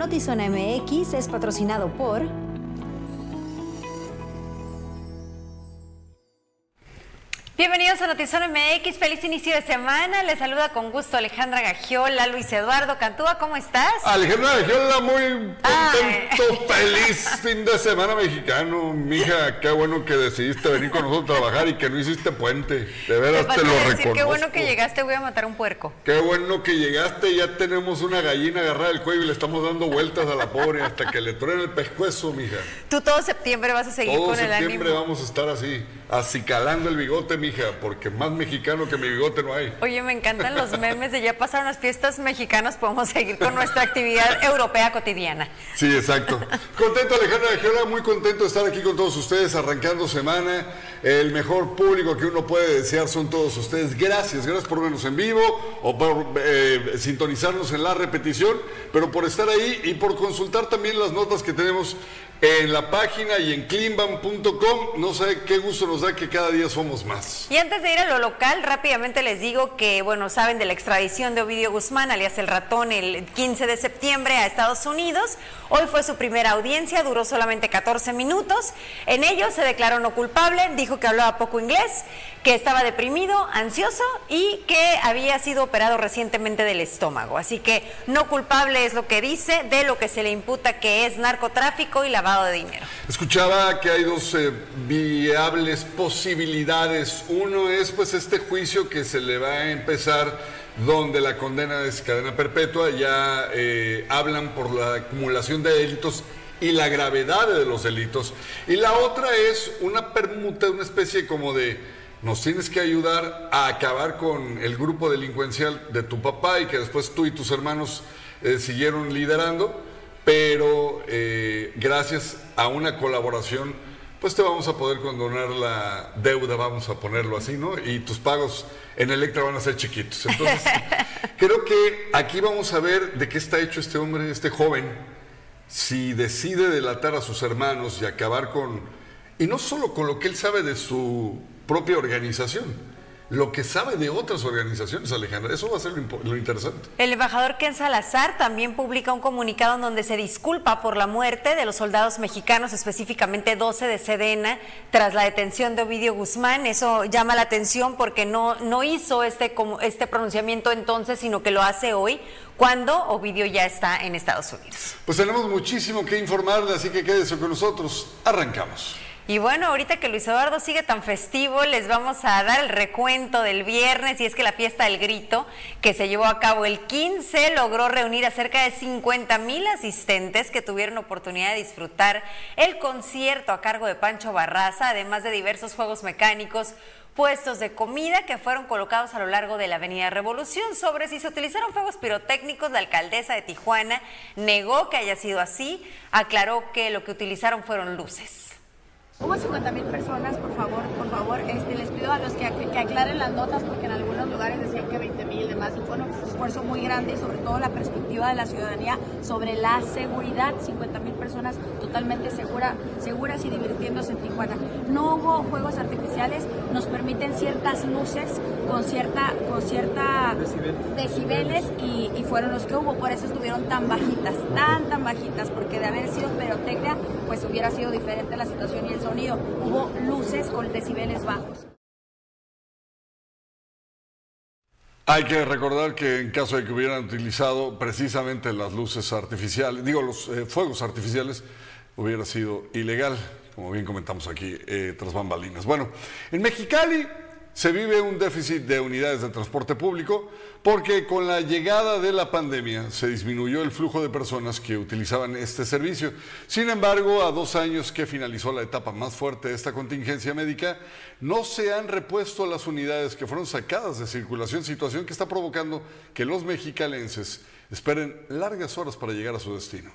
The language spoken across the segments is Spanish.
Notizona MX es patrocinado por... A Notizón MX, feliz inicio de semana. Les saluda con gusto Alejandra Gagiola, Luis Eduardo Cantúa, ¿cómo estás? Alejandra Gagiola, muy contento, feliz fin de semana mexicano. Mija, qué bueno que decidiste venir con nosotros a trabajar y que no hiciste puente. De veras te, lo reconozco. Qué bueno que llegaste, voy a matar un puerco. Qué bueno que llegaste, ya tenemos una gallina agarrada del cuello y le estamos dando vueltas a la pobre hasta que le truene el pescuezo, mija. Tú todo septiembre vas a seguir con el ánimo. Todo septiembre vamos a estar así, acicalando el bigote, mija porque más mexicano que mi bigote no hay. Oye, me encantan los memes de ya pasaron las fiestas mexicanas, podemos seguir con nuestra actividad europea cotidiana. Sí, exacto. Contento, Alejandra de Giola, muy contento de estar aquí con todos ustedes, arrancando semana. El mejor público que uno puede desear son todos ustedes. Gracias, gracias por vernos en vivo o por eh, sintonizarnos en la repetición, pero por estar ahí y por consultar también las notas que tenemos en la página y en cleanban.com. No sé qué gusto nos da que cada día somos más. Y antes de ir a lo local, rápidamente les digo que, bueno, saben de la extradición de Ovidio Guzmán, alias el ratón, el 15 de septiembre a Estados Unidos. Hoy fue su primera audiencia, duró solamente 14 minutos. En ello se declaró no culpable, dijo que hablaba poco inglés, que estaba deprimido, ansioso y que había sido operado recientemente del estómago. Así que no culpable es lo que dice de lo que se le imputa que es narcotráfico y lavado de dinero. Escuchaba que hay dos eh, viables posibilidades. Uno es pues este juicio que se le va a empezar donde la condena es cadena perpetua, ya eh, hablan por la acumulación de delitos y la gravedad de los delitos. Y la otra es una permuta, una especie como de nos tienes que ayudar a acabar con el grupo delincuencial de tu papá y que después tú y tus hermanos eh, siguieron liderando pero eh, gracias a una colaboración, pues te vamos a poder condonar la deuda, vamos a ponerlo así, ¿no? Y tus pagos en Electra van a ser chiquitos. Entonces, creo que aquí vamos a ver de qué está hecho este hombre, este joven, si decide delatar a sus hermanos y acabar con, y no solo con lo que él sabe de su propia organización, lo que sabe de otras organizaciones, Alejandra. Eso va a ser lo, interesante. El embajador Ken Salazar también publica un comunicado en donde se disculpa por la muerte de los soldados mexicanos, específicamente 12 de Sedena, tras la detención de Ovidio Guzmán. Eso llama la atención porque no, no hizo este, este pronunciamiento entonces, sino que lo hace hoy, cuando Ovidio ya está en Estados Unidos. Pues tenemos muchísimo que informarle, así que quédese con nosotros. Arrancamos. Y bueno, ahorita que Luis Eduardo sigue tan festivo, les vamos a dar el recuento del viernes y es que la fiesta del grito que se llevó a cabo el 15 logró reunir a cerca de 50 mil asistentes que tuvieron oportunidad de disfrutar el concierto a cargo de Pancho Barraza, además de diversos juegos mecánicos, puestos de comida que fueron colocados a lo largo de la Avenida Revolución. Sobre si se utilizaron fuegos pirotécnicos, la alcaldesa de Tijuana negó que haya sido así, aclaró que lo que utilizaron fueron luces. Hubo 50 mil personas, por favor, por favor, este, les pido a los que, aclaren las notas porque en algunos lugares decían que 20 mil y demás, y fue un esfuerzo muy grande y sobre todo la perspectiva de la ciudadanía sobre la seguridad, 50 mil personas totalmente segura, seguras y divirtiéndose en Tijuana. No hubo juegos artificiales, nos permiten ciertas luces con cierta, con cierta decibeles y, y fueron los que hubo, por eso estuvieron tan bajitas, tan tan bajitas, porque de haber sido perotecnia, pues hubiera sido diferente la situación y el Hubo luces con decibeles bajos. Hay que recordar que en caso de que hubieran utilizado precisamente las luces artificiales, digo los eh, fuegos artificiales, hubiera sido ilegal, como bien comentamos aquí eh, tras bambalinas. Bueno, en Mexicali se vive un déficit de unidades de transporte público porque con la llegada de la pandemia se disminuyó el flujo de personas que utilizaban este servicio. Sin embargo, a dos años que finalizó la etapa más fuerte de esta contingencia médica, no se han repuesto las unidades que fueron sacadas de circulación, situación que está provocando que los mexicalenses esperen largas horas para llegar a su destino.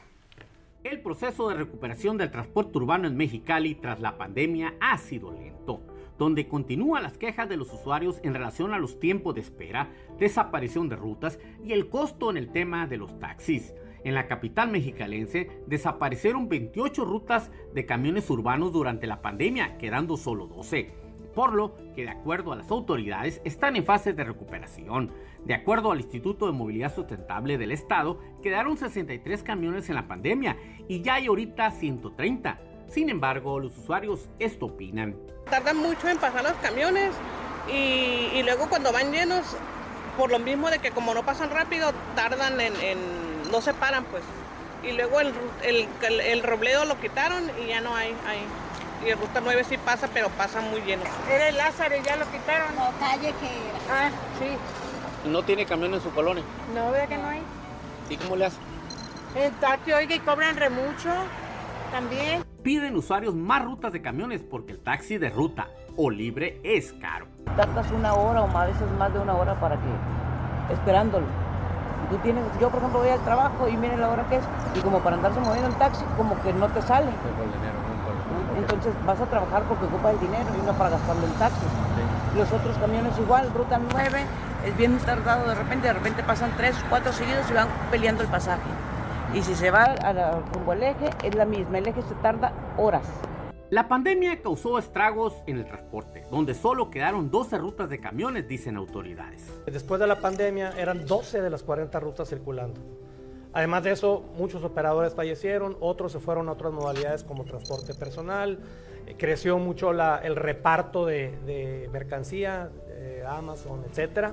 El proceso de recuperación del transporte urbano en Mexicali tras la pandemia ha sido lento donde continúan las quejas de los usuarios en relación a los tiempos de espera, desaparición de rutas y el costo en el tema de los taxis. En la capital mexicalense desaparecieron 28 rutas de camiones urbanos durante la pandemia, quedando solo 12. por lo que de acuerdo a las autoridades están en fase de recuperación. De acuerdo al Instituto de Movilidad Sustentable del Estado, quedaron 63 camiones en la pandemia y ya hay ahorita 130. Sin embargo, los usuarios esto opinan. Tardan mucho en pasar los camiones y, luego cuando van llenos, por lo mismo de que como no pasan rápido, tardan en, no se paran pues. Y luego el, el, robledo lo quitaron y ya no hay, hay. Y el Ruta 9 sí pasa, pero pasa muy lleno. Era el Lázaro y ya lo quitaron. No, calle que era. Ah, sí. ¿No tiene camión en su colonia? No, vea que no hay. ¿Y cómo le hace? El taxi, oiga, y cobran remucho también. Piden usuarios más rutas de camiones porque el taxi de ruta o libre es caro. Tardas una hora o a veces más de una hora para que, esperándolo. Tú tienes, yo por ejemplo voy al trabajo y miren la hora que es, y como para andarse moviendo el taxi, como que no te sale. Entonces vas a trabajar porque ocupa el dinero y no para gastarlo en taxi. Los otros camiones igual, ruta 9, es bien tardado de repente, de repente pasan tres, cuatro seguidos y van peleando el pasaje. Y si se va a rumbo al eje, es la misma, el eje se tarda horas. La pandemia causó estragos en el transporte, donde solo quedaron 12 rutas de camiones, dicen autoridades. Después de la pandemia eran 12 de las 40 rutas circulando. Además de eso, muchos operadores fallecieron, otros se fueron a otras modalidades como transporte personal, eh, creció mucho el reparto de, mercancía, eh, Amazon, etc.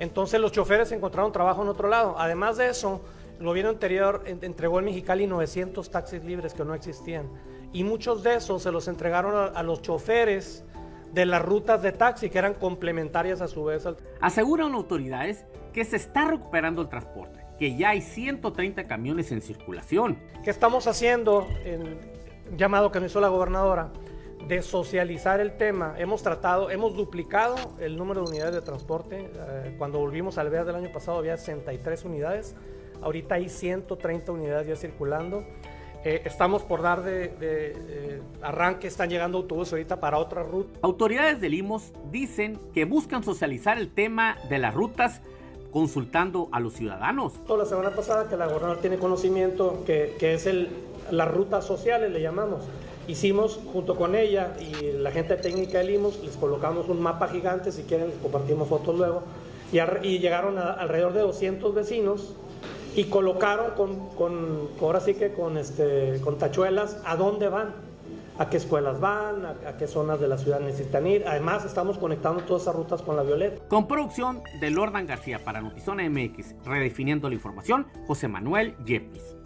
Entonces los choferes encontraron trabajo en otro lado. Además de eso, gobierno anterior entregó en Mexicali 900 taxis libres que no existían y muchos de esos se los entregaron a, los choferes de las rutas de taxi que eran complementarias a su vez. Aseguran autoridades que se está recuperando el transporte, que ya hay 130 camiones en circulación. ¿Qué estamos haciendo? En llamado que nos hizo la gobernadora de socializar el tema. Hemos tratado, hemos duplicado el número de unidades de transporte. Eh, cuando volvimos al ver del año pasado había 63 unidades. Ahorita hay 130 unidades ya circulando. Eh, estamos por dar de, arranque, están llegando autobuses ahorita para otra ruta. Autoridades de Limos dicen que buscan socializar el tema de las rutas consultando a los ciudadanos. La semana pasada que la gobernadora tiene conocimiento que, que es el, las rutas sociales, le llamamos. Hicimos junto con ella y la gente técnica de Limos, les colocamos un mapa gigante, si quieren compartimos fotos luego, y, y llegaron a, alrededor de 200 vecinos y colocaron con, con, ahora sí que con, este, con tachuelas a dónde van, a qué escuelas van, a, qué zonas de la ciudad necesitan ir. Además, estamos conectando todas esas rutas con la Violeta. Con producción de Lordan García para Notizona MX, redefiniendo la información, José Manuel Yepis.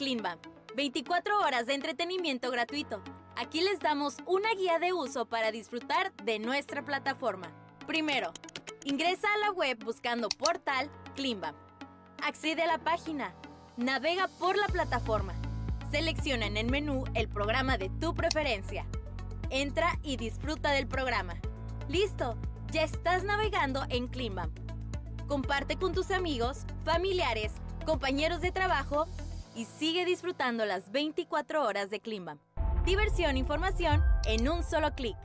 Cleanbam, 24 horas de entretenimiento gratuito. Aquí les damos una guía de uso para disfrutar de nuestra plataforma. Primero, ingresa a la web buscando portal Cleanbam. Accede a la página, navega por la plataforma, selecciona en el menú el programa de tu preferencia. Entra y disfruta del programa. ¡Listo! Ya estás navegando en Cleanbam. Comparte con tus amigos, familiares, compañeros de trabajo y sigue disfrutando las 24 horas de Clima. Diversión e información en un solo clic.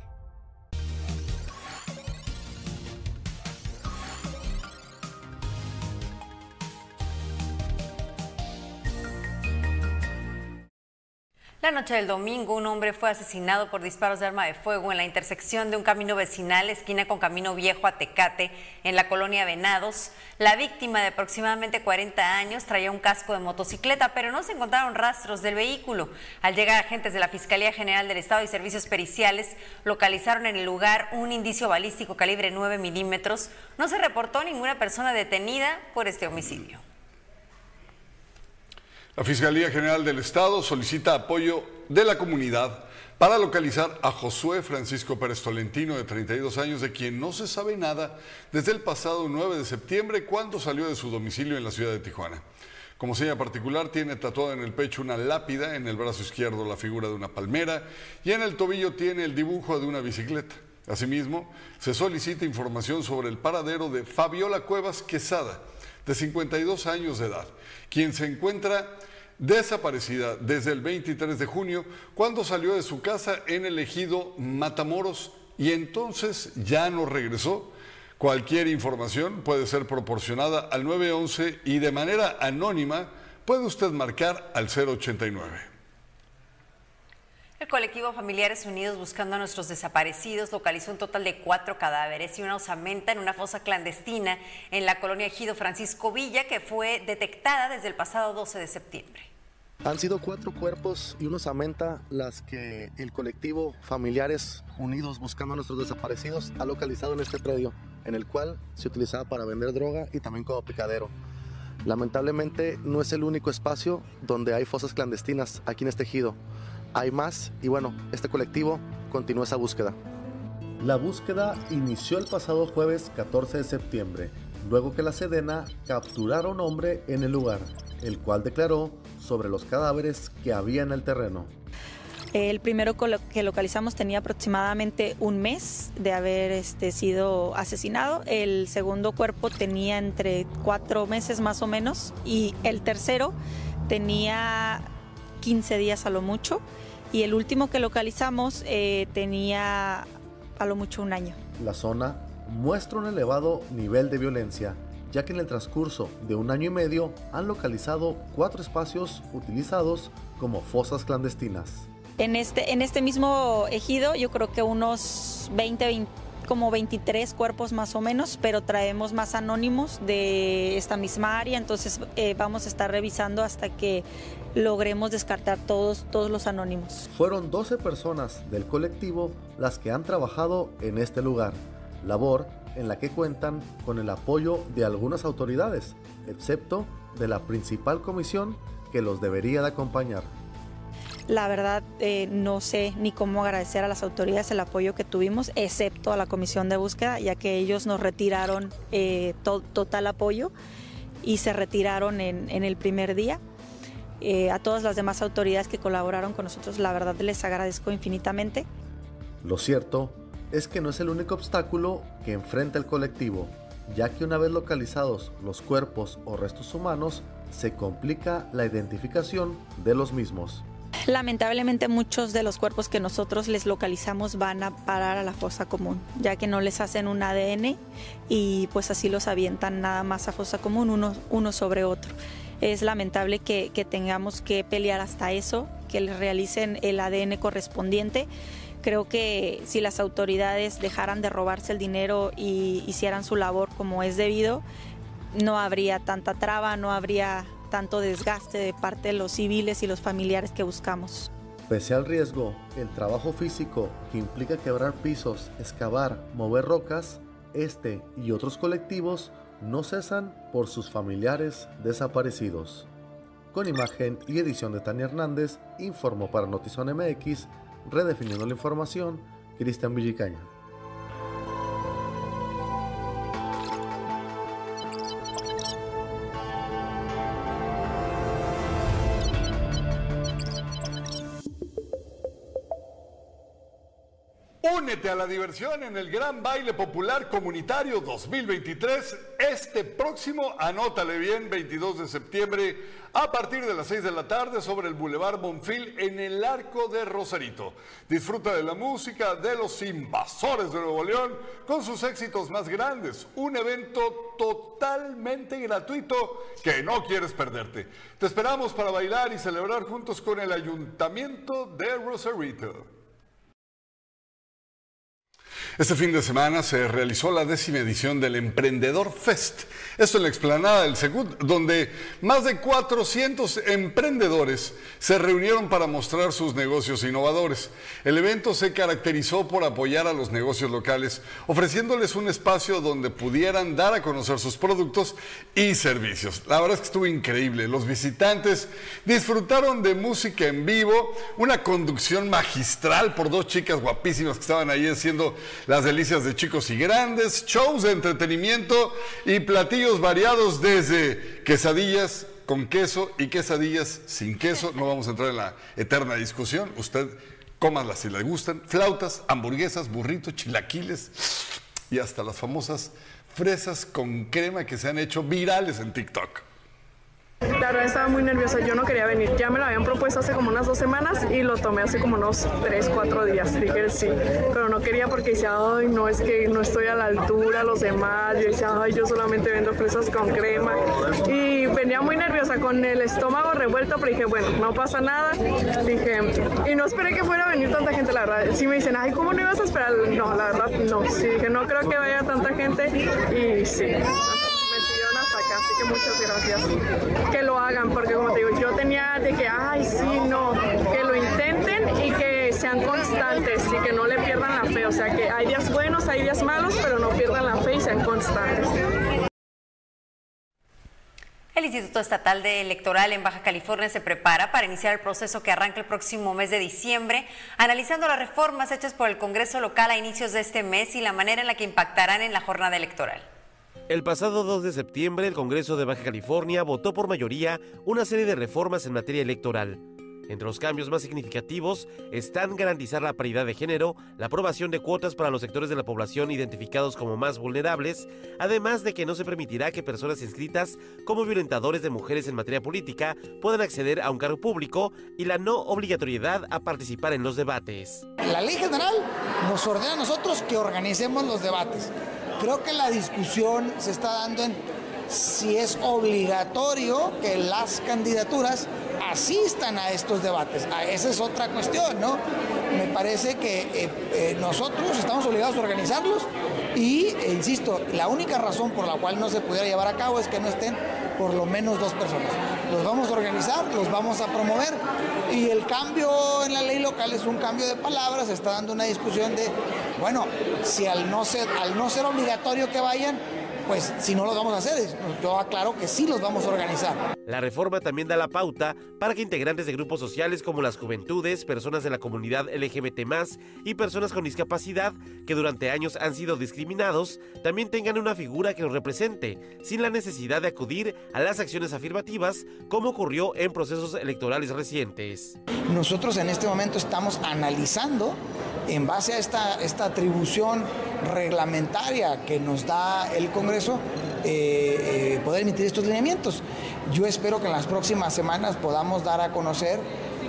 La noche del domingo, un hombre fue asesinado por disparos de arma de fuego en la intersección de un camino vecinal, esquina con Camino Viejo a Tecate, en la colonia Venados. La víctima de aproximadamente 40 años traía un casco de motocicleta, pero no se encontraron rastros del vehículo. Al llegar agentes de la Fiscalía General del Estado y servicios periciales, localizaron en el lugar un indicio balístico calibre 9 milímetros. No se reportó ninguna persona detenida por este homicidio. La Fiscalía General del Estado solicita apoyo de la comunidad para localizar a Josué Francisco Pérez Tolentino, de 32 años, de quien no se sabe nada desde el pasado 9 de septiembre, cuando salió de su domicilio en la ciudad de Tijuana. Como seña particular, tiene tatuada en el pecho una lápida, en el brazo izquierdo la figura de una palmera y en el tobillo tiene el dibujo de una bicicleta. Asimismo, se solicita información sobre el paradero de Fabiola Cuevas Quesada, de 52 años de edad, quien se encuentra desaparecida desde el 23 de junio, cuando salió de su casa en el ejido Matamoros y entonces ya no regresó. Cualquier información puede ser proporcionada al 911 y de manera anónima puede usted marcar al 089. El colectivo Familiares Unidos Buscando a Nuestros Desaparecidos localizó un total de cuatro cadáveres y una osamenta en una fosa clandestina en la colonia Ejido Francisco Villa que fue detectada desde el pasado 12 de septiembre. Han sido cuatro cuerpos y una osamenta las que el colectivo Familiares Unidos Buscando a Nuestros Desaparecidos ha localizado en este predio, en el cual se utilizaba para vender droga y también como picadero. Lamentablemente no es el único espacio donde hay fosas clandestinas aquí en este ejido hay más y bueno, este colectivo continúa esa búsqueda. La búsqueda inició el pasado jueves 14 de septiembre, luego que la Sedena capturara a un hombre en el lugar, el cual declaró sobre los cadáveres que había en el terreno. El primero que localizamos tenía aproximadamente un mes de haber este, sido asesinado. El segundo cuerpo tenía entre cuatro meses más o menos. Y el tercero tenía 15 días a lo mucho y el último que localizamos eh, tenía a lo mucho un año. La zona muestra un elevado nivel de violencia, ya que en el transcurso de un año y medio han localizado cuatro espacios utilizados como fosas clandestinas. En este, en este mismo ejido yo creo que unos 20, 20 como 23 cuerpos más o menos, pero traemos más anónimos de esta misma área, entonces eh, vamos a estar revisando hasta que logremos descartar todos, todos los anónimos. Fueron 12 personas del colectivo las que han trabajado en este lugar, labor en la que cuentan con el apoyo de algunas autoridades, excepto de la principal comisión que los debería de acompañar. La verdad, eh, no sé ni cómo agradecer a las autoridades el apoyo que tuvimos, excepto a la comisión de búsqueda, ya que ellos nos retiraron eh, total apoyo y se retiraron en, el primer día. Eh, a todas las demás autoridades que colaboraron con nosotros, la verdad les agradezco infinitamente. Lo cierto es que no es el único obstáculo que enfrenta el colectivo, ya que una vez localizados los cuerpos o restos humanos, se complica la identificación de los mismos. Lamentablemente muchos de los cuerpos que nosotros les localizamos van a parar a la fosa común, ya que no les hacen un ADN y pues así los avientan nada más a fosa común uno, sobre otro. Es lamentable que, tengamos que pelear hasta eso, que les realicen el ADN correspondiente. Creo que si las autoridades dejaran de robarse el dinero y hicieran su labor como es debido, no habría tanta traba, no habría tanto desgaste de parte de los civiles y los familiares que buscamos. Pese al riesgo, el trabajo físico que implica quebrar pisos, excavar, mover rocas, este y otros colectivos no cesan por sus familiares desaparecidos. Con imagen y edición de Tania Hernández, informó para Notizón MX, redefiniendo la información, Cristian Villicaña. Únete a la diversión en el Gran Baile Popular Comunitario 2023 este próximo, anótale bien, 22 de septiembre a partir de las 6 de la tarde sobre el Boulevard Bonfil en el Arco de Rosarito. Disfruta de la música de los invasores de Nuevo León con sus éxitos más grandes. Un evento totalmente gratuito que no quieres perderte. Te esperamos para bailar y celebrar juntos con el Ayuntamiento de Rosarito. Este fin de semana se realizó la décima edición del Emprendedor Fest. Esto en la explanada del Segut, donde más de 400 emprendedores se reunieron para mostrar sus negocios innovadores. El evento se caracterizó por apoyar a los negocios locales, ofreciéndoles un espacio donde pudieran dar a conocer sus productos y servicios. La verdad es que estuvo increíble. Los visitantes disfrutaron de música en vivo, una conducción magistral por dos chicas guapísimas que estaban ahí haciendo las delicias de chicos y grandes, shows de entretenimiento y platillos variados desde quesadillas con queso y quesadillas sin queso. No vamos a entrar en la eterna discusión. Usted cómanlas si le gustan. Flautas, hamburguesas, burritos, chilaquiles y hasta las famosas fresas con crema que se han hecho virales en TikTok. La verdad estaba muy nerviosa, yo no quería venir. Ya me lo habían propuesto hace como unas dos semanas y lo tomé hace como unos tres, cuatro días. Dije sí, pero no quería porque decía, ay, no, es que no estoy a la altura, los demás. Yo decía, ay, yo solamente vendo fresas con crema. Y venía muy nerviosa con el estómago revuelto, pero dije, bueno, no pasa nada. Dije, y no esperé que fuera a venir tanta gente, la verdad. Sí me dicen, ay, ¿cómo no ibas a esperar? No, la verdad, no. Sí, dije, no creo que vaya tanta gente y sí muchas gracias. Que lo hagan, porque como te digo, yo tenía de que, ay, sí, no, que lo intenten y que sean constantes y que no le pierdan la fe. O sea, que hay días buenos, hay días malos, pero no pierdan la fe y sean constantes. El Instituto Estatal de Electoral en Baja California se prepara para iniciar el proceso que arranca el próximo mes de diciembre, analizando las reformas hechas por el Congreso local a inicios de este mes y la manera en la que impactarán en la jornada electoral. El pasado 2 de septiembre, el Congreso de Baja California votó por mayoría una serie de reformas en materia electoral. Entre los cambios más significativos están garantizar la paridad de género, la aprobación de cuotas para los sectores de la población identificados como más vulnerables, además de que no se permitirá que personas inscritas como violentadores de mujeres en materia política puedan acceder a un cargo público y la no obligatoriedad a participar en los debates. La ley general nos ordena a nosotros que organicemos los debates. Creo que la discusión se está dando en si es obligatorio que las candidaturas asistan a estos debates. Ah, esa es otra cuestión, ¿no? Me parece que eh, eh, nosotros estamos obligados a organizarlos y, e insisto, la única razón por la cual no se pudiera llevar a cabo es que no estén por lo menos dos personas. Los vamos a organizar, los vamos a promover. Y el cambio en la ley local es un cambio de palabras, se está dando una discusión de, bueno, si al no ser, al no ser obligatorio que vayan, pues si no los vamos a hacer, yo aclaro que sí los vamos a organizar. La reforma también da la pauta para que integrantes de grupos sociales como las juventudes, personas de la comunidad LGBT y personas con discapacidad que durante años han sido discriminados también tengan una figura que los represente, sin la necesidad de acudir a las acciones afirmativas como ocurrió en procesos electorales recientes. Nosotros en este momento estamos analizando en base a esta, esta atribución reglamentaria que nos da el Congreso, eh, eh, poder emitir estos lineamientos. Yo espero que en las próximas semanas podamos dar a conocer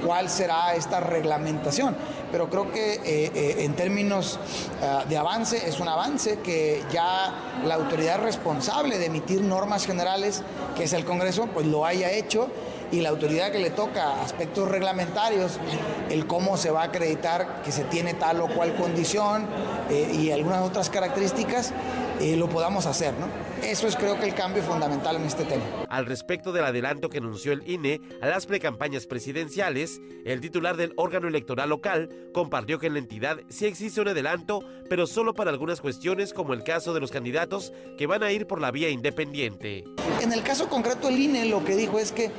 cuál será esta reglamentación. Pero creo que eh, en términos ah, de avance es un avance que ya la autoridad responsable de emitir normas generales, que es el Congreso, pues lo haya hecho y la autoridad que le toca aspectos reglamentarios, el cómo se va a acreditar que se tiene tal o cual condición y algunas otras características, eh, lo podamos hacer, ¿no? Eso es creo que el cambio fundamental en este tema. Al respecto del adelanto que anunció el INE a las precampañas presidenciales, el titular del órgano electoral local compartió que en la entidad sí existe un adelanto, pero solo para algunas cuestiones como el caso de los candidatos que van a ir por la vía independiente. En el caso concreto el INE lo que dijo es que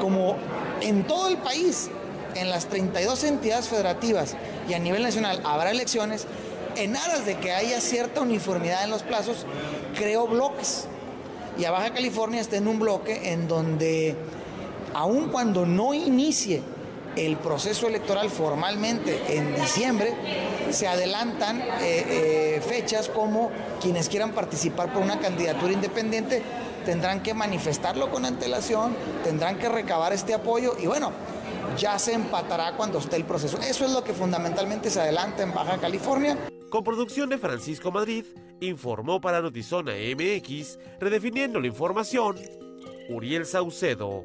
como en todo el país, en las 32 entidades federativas y a nivel nacional habrá elecciones, en aras de que haya cierta uniformidad en los plazos, creó bloques. Y a Baja California está en un bloque en donde, aun cuando no inicie el proceso electoral formalmente en diciembre, se adelantan eh, eh, fechas como quienes quieran participar por una candidatura independiente tendrán que manifestarlo con antelación, tendrán que recabar este apoyo y bueno, ya se empatará cuando esté el proceso. Eso es lo que fundamentalmente se adelanta en Baja California. Con producción de Francisco Madrid, informó para Notizona MX, redefiniendo la información, Uriel Saucedo.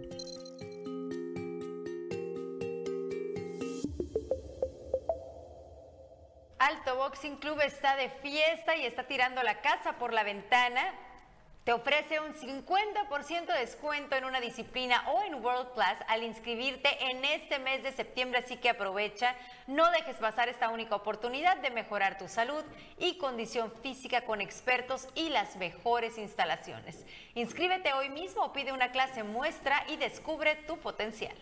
Alto Boxing Club está de fiesta y está tirando la casa por la ventana te ofrece un 50% de descuento en una disciplina o en World Class al inscribirte en este mes de septiembre, así que aprovecha, no dejes pasar esta única oportunidad de mejorar tu salud y condición física con expertos y las mejores instalaciones. Inscríbete hoy mismo pide una clase muestra y descubre tu potencial.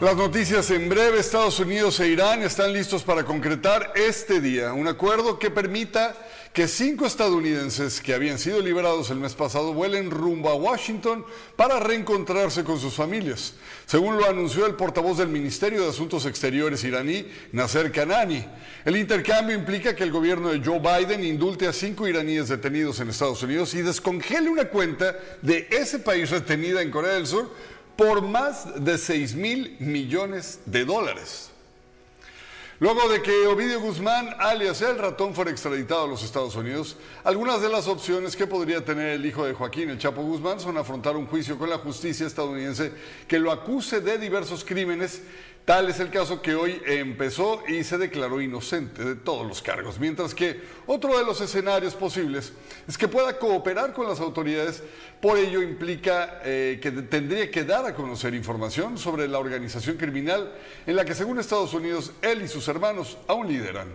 Las noticias en breve, Estados Unidos e Irán están listos para concretar este día un acuerdo que permita que cinco estadounidenses que habían sido liberados el mes pasado vuelen rumbo a Washington para reencontrarse con sus familias, según lo anunció el portavoz del Ministerio de Asuntos Exteriores iraní, Nasser Kanani. El intercambio implica que el gobierno de Joe Biden indulte a cinco iraníes detenidos en Estados Unidos y descongele una cuenta de ese país retenida en Corea del Sur por más de 6 mil millones de dólares. Luego de que Ovidio Guzmán, alias el ratón, fuera extraditado a los Estados Unidos, algunas de las opciones que podría tener el hijo de Joaquín, el Chapo Guzmán, son afrontar un juicio con la justicia estadounidense que lo acuse de diversos crímenes Tal es el caso que hoy empezó y se declaró inocente de todos los cargos, mientras que otro de los escenarios posibles es que pueda cooperar con las autoridades, por ello implica eh, que tendría que dar a conocer información sobre la organización criminal en la que según Estados Unidos él y sus hermanos aún lideran.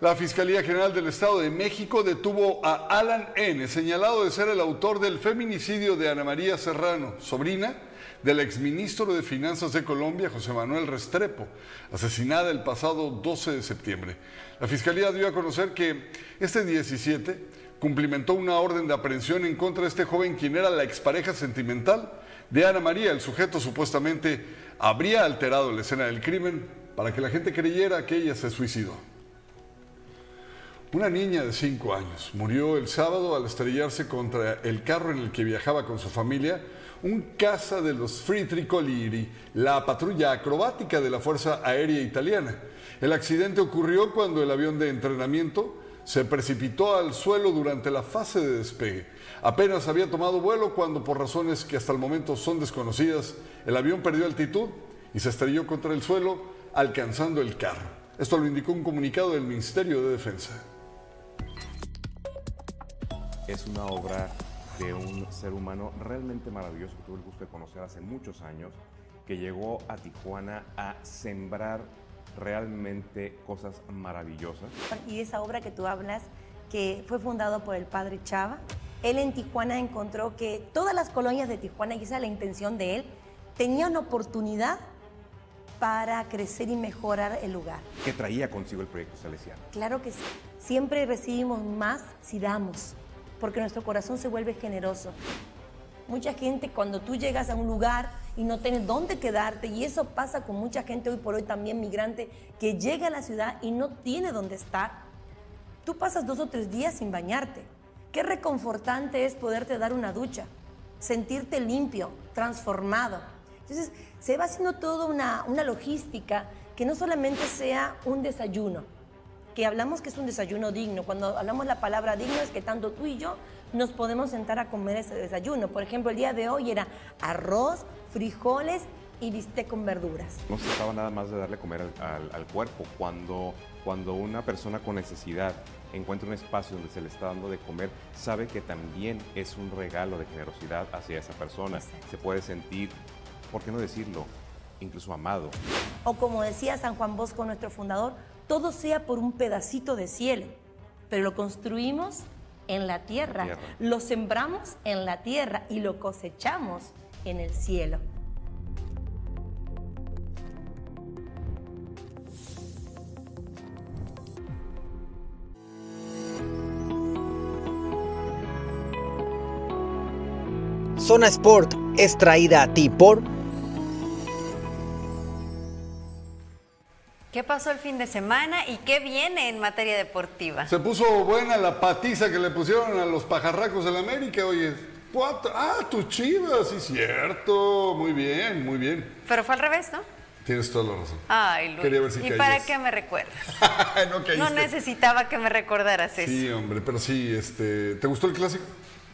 La Fiscalía General del Estado de México detuvo a Alan N., señalado de ser el autor del feminicidio de Ana María Serrano, sobrina, del exministro de Finanzas de Colombia, José Manuel Restrepo, asesinada el pasado 12 de septiembre. La Fiscalía dio a conocer que este 17 cumplimentó una orden de aprehensión en contra de este joven, quien era la expareja sentimental de Ana María. El sujeto supuestamente habría alterado la escena del crimen para que la gente creyera que ella se suicidó. Una niña de 5 años murió el sábado al estrellarse contra el carro en el que viajaba con su familia un caza de los Free Tricoliri, la patrulla acrobática de la Fuerza Aérea Italiana. El accidente ocurrió cuando el avión de entrenamiento se precipitó al suelo durante la fase de despegue. Apenas había tomado vuelo cuando, por razones que hasta el momento son desconocidas, el avión perdió altitud y se estrelló contra el suelo, alcanzando el carro. Esto lo indicó un comunicado del Ministerio de Defensa. Es una obra de un ser humano realmente maravilloso que tuve el gusto de conocer hace muchos años, que llegó a Tijuana a sembrar realmente cosas maravillosas. Y esa obra que tú hablas, que fue fundado por el padre Chava, él en Tijuana encontró que todas las colonias de Tijuana, y esa es la intención de él, tenían oportunidad para crecer y mejorar el lugar. ¿Qué traía consigo el proyecto salesiano? Claro que sí. Siempre recibimos más si damos porque nuestro corazón se vuelve generoso. Mucha gente cuando tú llegas a un lugar y no tienes dónde quedarte, y eso pasa con mucha gente hoy por hoy también migrante, que llega a la ciudad y no tiene dónde estar, tú pasas dos o tres días sin bañarte. Qué reconfortante es poderte dar una ducha, sentirte limpio, transformado. Entonces se va haciendo toda una, una logística que no solamente sea un desayuno, que hablamos que es un desayuno digno. Cuando hablamos la palabra digno es que tanto tú y yo nos podemos sentar a comer ese desayuno. Por ejemplo, el día de hoy era arroz, frijoles y bistec con verduras. No se trataba nada más de darle comer al, cuerpo. Cuando, cuando una persona con necesidad encuentra un espacio donde se le está dando de comer, sabe que también es un regalo de generosidad hacia esa persona. Se puede sentir, ¿por qué no decirlo? Incluso amado. O como decía San Juan Bosco, nuestro fundador, todo sea por un pedacito de cielo, pero lo construimos en la tierra, lo sembramos en la tierra y lo cosechamos en el cielo. Zona Sport es traída a ti por pasó el fin de semana y qué viene en materia deportiva? Se puso buena la patiza que le pusieron a los pajarracos del América, oye. Cuatro. Ah, tus chivas, sí, cierto. Muy bien, muy bien. Pero fue al revés, ¿no? Tienes toda la razón. Ay, Luis. Quería ver si ¿Y para qué me recuerdas? no, no necesitaba que me recordaras eso. Sí, hombre, pero sí, este, ¿te gustó el clásico?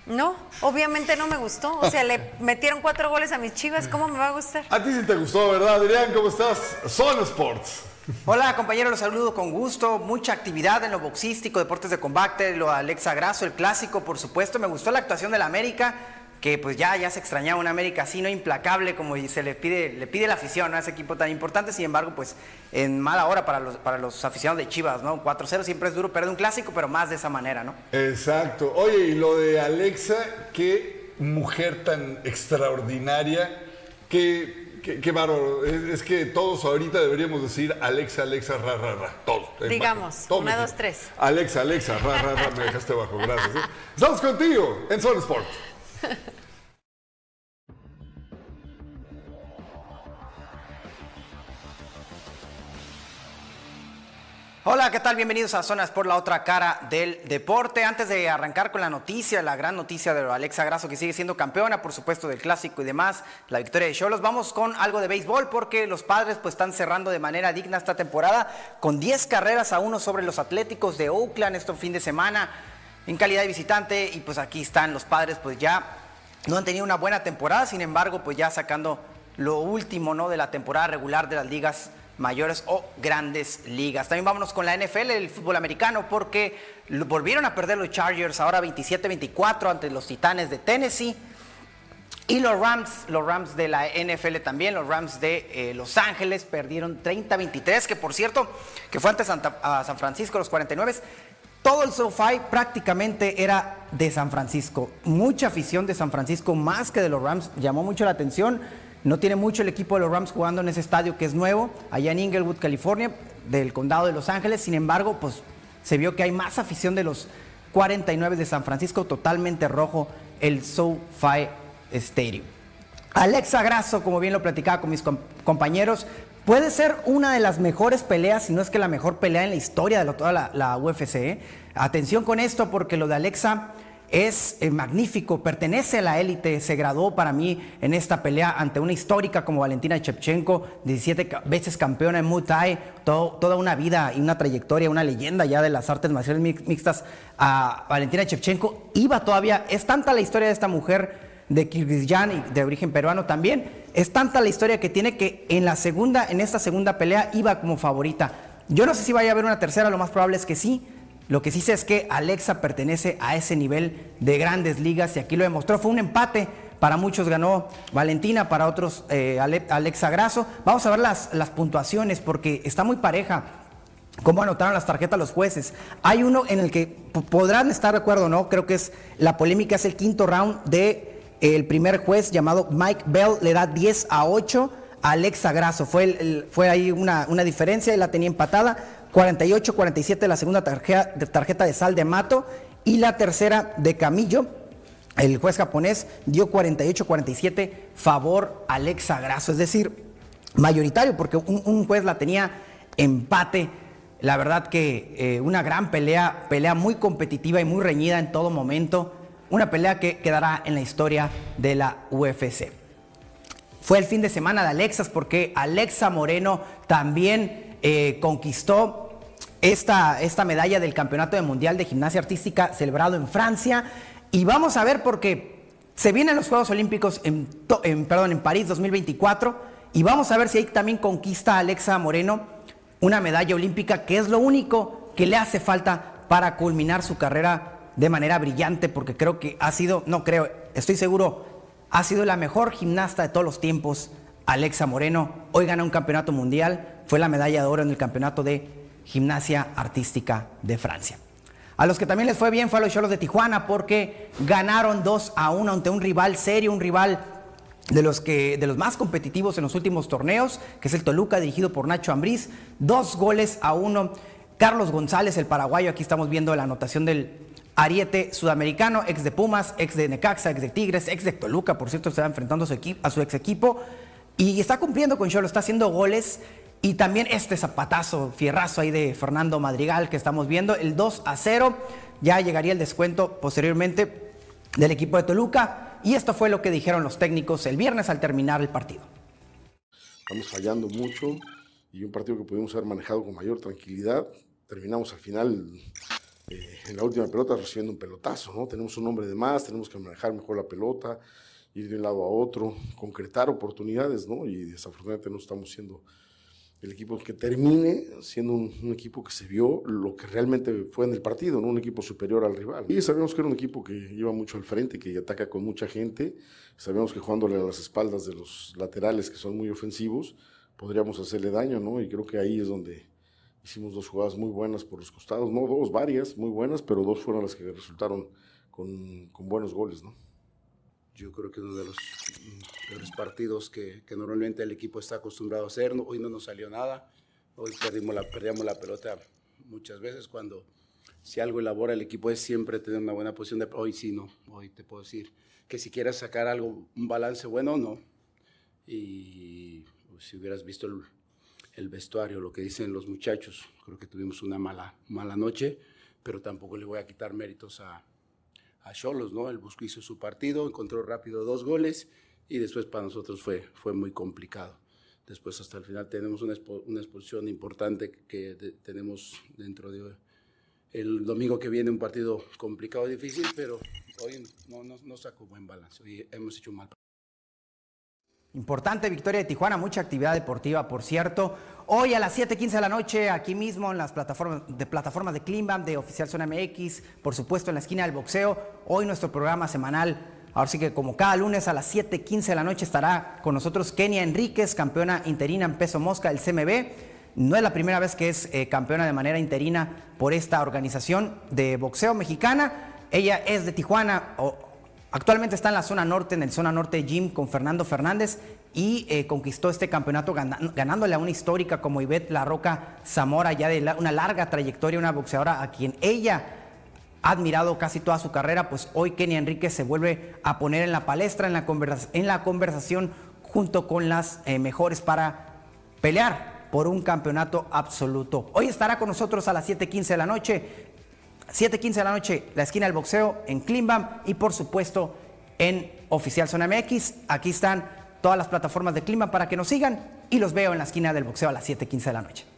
No, obviamente no me gustó. O sea, le metieron cuatro goles a mis chivas. ¿Cómo me va a gustar? A ti sí te gustó, ¿verdad, Adrián? ¿Cómo estás? Son Sports. Hola compañeros, los saludo con gusto. Mucha actividad en lo boxístico, deportes de combate, lo Alexa Grasso, el clásico, por supuesto. Me gustó la actuación del América, que pues ya, ya se extrañaba un América así, no implacable como se le pide, le pide la afición a ese equipo tan importante. Sin embargo, pues en mala hora para los, para los aficionados de Chivas, ¿no? 4-0 siempre es duro perder un clásico, pero más de esa manera, ¿no? Exacto. Oye, y lo de Alexa, qué mujer tan extraordinaria que Qué, qué bárbaro. Es, es que todos ahorita deberíamos decir Alexa, Alexa, ra, ra, ra. Todo. Digamos, Todo una, dos, tres. Alexa, Alexa, ra, ra, ra. Me dejaste abajo. Gracias. ¿eh? Estamos contigo en Zone Sport. Hola, ¿qué tal? Bienvenidos a Zonas por la otra cara del deporte. Antes de arrancar con la noticia, la gran noticia de Alexa Grasso que sigue siendo campeona, por supuesto, del clásico y demás, la victoria de Cholos, vamos con algo de béisbol porque los padres pues están cerrando de manera digna esta temporada con 10 carreras a uno sobre los Atléticos de Oakland este fin de semana en calidad de visitante y pues aquí están los padres pues ya no han tenido una buena temporada, sin embargo pues ya sacando lo último ¿no? de la temporada regular de las ligas mayores o grandes ligas. También vámonos con la NFL, el fútbol americano, porque volvieron a perder los Chargers ahora 27-24 ante los Titanes de Tennessee. Y los Rams, los Rams de la NFL también, los Rams de eh, Los Ángeles perdieron 30-23, que por cierto, que fue ante a San Francisco, los 49. Todo el SoFi prácticamente era de San Francisco. Mucha afición de San Francisco, más que de los Rams, llamó mucho la atención. No tiene mucho el equipo de los Rams jugando en ese estadio que es nuevo, allá en Inglewood, California, del condado de Los Ángeles. Sin embargo, pues se vio que hay más afición de los 49 de San Francisco, totalmente rojo el SoFi Stadium. Alexa Grasso, como bien lo platicaba con mis com- compañeros, puede ser una de las mejores peleas, si no es que la mejor pelea en la historia de lo- toda la, la UFC. ¿eh? Atención con esto, porque lo de Alexa es eh, magnífico, pertenece a la élite, se graduó para mí en esta pelea ante una histórica como Valentina Shevchenko, 17 ca- veces campeona en Muay Thai, toda una vida y una trayectoria, una leyenda ya de las artes marciales mix- mixtas. A Valentina Shevchenko iba todavía, es tanta la historia de esta mujer de Kirguistán y de origen peruano también. Es tanta la historia que tiene que en la segunda, en esta segunda pelea iba como favorita. Yo no sé si vaya a haber una tercera, lo más probable es que sí. Lo que sí sé es que Alexa pertenece a ese nivel de grandes ligas y aquí lo demostró. Fue un empate. Para muchos ganó Valentina, para otros eh, Ale- Alexa Grasso. Vamos a ver las, las puntuaciones porque está muy pareja cómo anotaron las tarjetas los jueces. Hay uno en el que podrán estar de acuerdo no, creo que es la polémica, es el quinto round de el primer juez llamado Mike Bell, le da 10 a 8 a Alexa Grasso. Fue, fue ahí una, una diferencia, él la tenía empatada. 48-47 la segunda tarjeta, tarjeta de Sal de Mato y la tercera de Camillo. El juez japonés dio 48-47 favor a Alexa Grasso, es decir, mayoritario, porque un, un juez la tenía empate. La verdad que eh, una gran pelea, pelea muy competitiva y muy reñida en todo momento. Una pelea que quedará en la historia de la UFC. Fue el fin de semana de Alexas porque Alexa Moreno también eh, conquistó esta, esta medalla del Campeonato de Mundial de Gimnasia Artística celebrado en Francia. Y vamos a ver porque se vienen los Juegos Olímpicos en, perdón, en París 2024 y vamos a ver si ahí también conquista Alexa Moreno una medalla olímpica que es lo único que le hace falta para culminar su carrera de manera brillante porque creo que ha sido, no creo, estoy seguro, ha sido la mejor gimnasta de todos los tiempos, Alexa Moreno. Hoy gana un campeonato mundial, fue la medalla de oro en el campeonato de gimnasia artística de Francia. A los que también les fue bien fue a los Cholos de Tijuana porque ganaron 2 a 1 ante un rival serio, un rival de los, que, de los más competitivos en los últimos torneos, que es el Toluca, dirigido por Nacho Ambriz. Dos goles a uno. Carlos González, el paraguayo, aquí estamos viendo la anotación del ariete sudamericano, ex de Pumas, ex de Necaxa, ex de Tigres, ex de Toluca, por cierto, se va enfrentando a su, ex equipo. Y está cumpliendo con Cholo, está haciendo goles. Y también este zapatazo, fierrazo ahí de Fernando Madrigal que estamos viendo, el 2 a 0. Ya llegaría el descuento posteriormente del equipo de Toluca. Y esto fue lo que dijeron los técnicos el viernes al terminar el partido. Estamos fallando mucho y un partido que pudimos haber manejado con mayor tranquilidad. Terminamos al final eh, en la última pelota recibiendo un pelotazo, ¿no? Tenemos un hombre de más, tenemos que manejar mejor la pelota, ir de un lado a otro, concretar oportunidades, ¿no? Y desafortunadamente no estamos siendo el equipo que termine siendo un, equipo que se vio lo que realmente fue en el partido, ¿no? un equipo superior al rival. Y sabemos que era un equipo que iba mucho al frente, que ataca con mucha gente. Sabemos que jugándole a las espaldas de los laterales que son muy ofensivos, podríamos hacerle daño, ¿no? Y creo que ahí es donde hicimos dos jugadas muy buenas por los costados, no dos, varias muy buenas, pero dos fueron las que resultaron con, con buenos goles, ¿no? yo creo que uno de los peores partidos que, que, normalmente el equipo está acostumbrado a hacer. Hoy no nos salió nada. Hoy perdimos la, perdíamos la pelota muchas veces cuando si algo elabora el equipo es siempre tener una buena posición. De, hoy sí, no. Hoy te puedo decir que si quieres sacar algo, un balance bueno, no. Y pues, si hubieras visto el, el, vestuario, lo que dicen los muchachos, creo que tuvimos una mala, mala noche, pero tampoco le voy a quitar méritos a, a Cholos, ¿no? El Busco hizo su partido, encontró rápido dos goles y después para nosotros fue, fue muy complicado. Después hasta el final tenemos una, expo, una exposición importante que de, tenemos dentro de el domingo que viene un partido complicado y difícil, pero hoy no, no, no sacó buen balance y hemos hecho mal. Importante victoria de Tijuana, mucha actividad deportiva, por cierto. Hoy a las 7:15 de la noche, aquí mismo en las plataformas de plataformas de de Oficial Zona MX, por supuesto en la esquina del boxeo. Hoy nuestro programa semanal. Ahora sí que como cada lunes a las 7:15 de la noche estará con nosotros Kenia Enríquez, campeona interina en peso mosca del CMB. No es la primera vez que es eh, campeona de manera interina por esta organización de boxeo mexicana. Ella es de Tijuana. Actualmente está en la zona norte, en el zona norte gym con Fernando Fernández y eh, conquistó este campeonato ganándole a una histórica como Ivette La Roca Zamora, ya de una larga trayectoria, una boxeadora a quien ella ha admirado casi toda su carrera, pues hoy Kenny Enrique se vuelve a poner en la palestra, en la, en la conversación junto con las eh, mejores para pelear por un campeonato absoluto. Hoy estará con nosotros a las 7:15 de la noche 7.15 de la noche, la esquina del boxeo en Climbam y por supuesto en Oficial Zona MX. Aquí están todas las plataformas de Climbam para que nos sigan y los veo en la esquina del boxeo a las 7.15 de la noche.